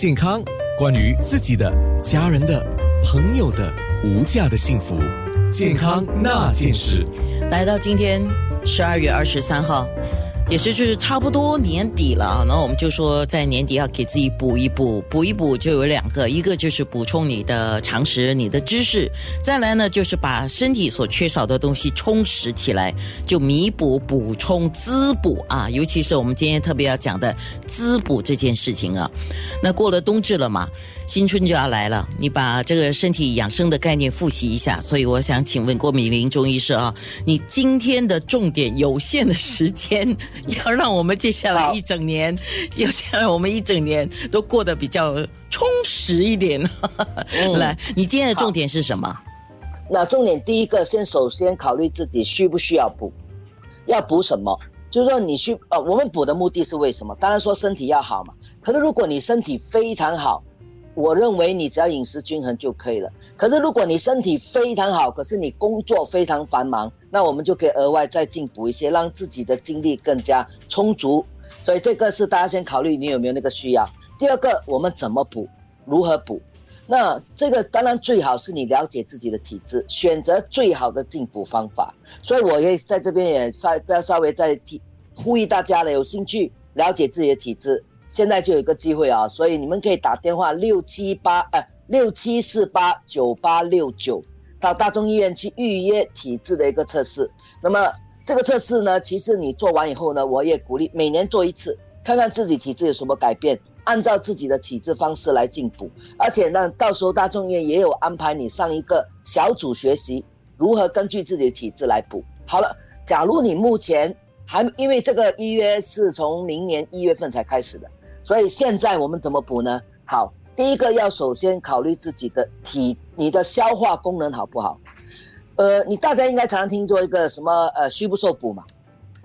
健康，关于自己的、家人的、朋友的无价的幸福，健康那件事。来到今天十二月二十三号。也是就是差不多年底了，然后我们就说在年底要给自己补一补，补一补就有两个，一个就是补充你的常识、你的知识，再来呢就是把身体所缺少的东西充实起来，就弥补、补充、滋补啊，尤其是我们今天特别要讲的滋补这件事情啊。那过了冬至了嘛，新春就要来了，你把这个身体养生的概念复习一下。所以我想请问郭美玲中医师啊，你今天的重点有限的时间。要让我们接下来一整年，要下来我们一整年都过得比较充实一点。来，你今天的重点是什么？那重点第一个，先首先考虑自己需不需要补，要补什么？就是说你需呃，我们补的目的是为什么？当然说身体要好嘛。可是如果你身体非常好。我认为你只要饮食均衡就可以了。可是如果你身体非常好，可是你工作非常繁忙，那我们就可以额外再进补一些，让自己的精力更加充足。所以这个是大家先考虑你有没有那个需要。第二个，我们怎么补，如何补？那这个当然最好是你了解自己的体质，选择最好的进补方法。所以我也在这边也再再稍微再提呼吁大家了，有兴趣了解自己的体质。现在就有一个机会啊，所以你们可以打电话六七八呃六七四八九八六九到大众医院去预约体质的一个测试。那么这个测试呢，其实你做完以后呢，我也鼓励每年做一次，看看自己体质有什么改变，按照自己的体质方式来进补。而且呢，到时候大众医院也有安排你上一个小组学习，如何根据自己的体质来补。好了，假如你目前还因为这个预约是从明年一月份才开始的。所以现在我们怎么补呢？好，第一个要首先考虑自己的体，你的消化功能好不好？呃，你大家应该常常听说一个什么呃虚不受补嘛？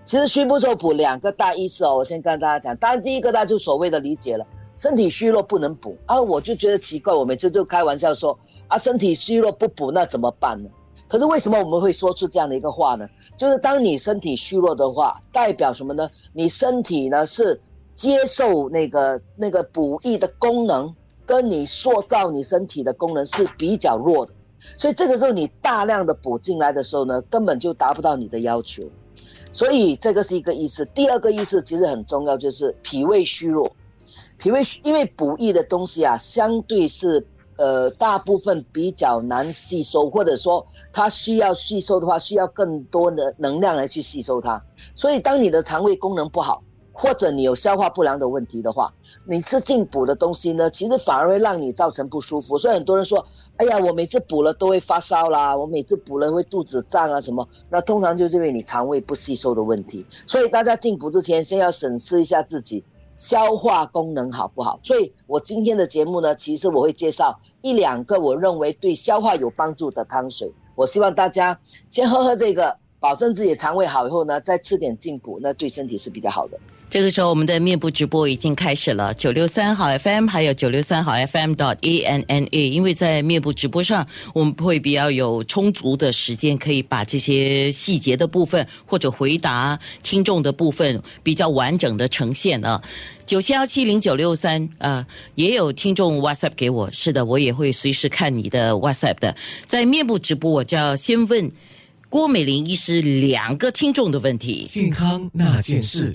其实虚不受补两个大意思哦，我先跟大家讲。当然第一个大家就所谓的理解了，身体虚弱不能补啊，我就觉得奇怪，我每次就开玩笑说啊，身体虚弱不补那怎么办呢？可是为什么我们会说出这样的一个话呢？就是当你身体虚弱的话，代表什么呢？你身体呢是。接受那个那个补益的功能，跟你塑造你身体的功能是比较弱的，所以这个时候你大量的补进来的时候呢，根本就达不到你的要求，所以这个是一个意思。第二个意思其实很重要，就是脾胃虚弱，脾胃因为补益的东西啊，相对是呃大部分比较难吸收，或者说它需要吸收的话，需要更多的能量来去吸收它，所以当你的肠胃功能不好。或者你有消化不良的问题的话，你吃进补的东西呢，其实反而会让你造成不舒服。所以很多人说：“哎呀，我每次补了都会发烧啦，我每次补了会肚子胀啊什么。”那通常就是因为你肠胃不吸收的问题。所以大家进补之前，先要审视一下自己消化功能好不好。所以我今天的节目呢，其实我会介绍一两个我认为对消化有帮助的汤水。我希望大家先喝喝这个，保证自己肠胃好以后呢，再吃点进补，那对身体是比较好的。这个时候，我们的面部直播已经开始了，九六三号 FM，还有九六三号 FM dot A N N A。因为在面部直播上，我们会比较有充足的时间，可以把这些细节的部分或者回答听众的部分比较完整的呈现啊。九七幺七零九六三，呃，也有听众 WhatsApp 给我，是的，我也会随时看你的 WhatsApp 的。在面部直播，我就要先问郭美玲医师两个听众的问题。健康那件事。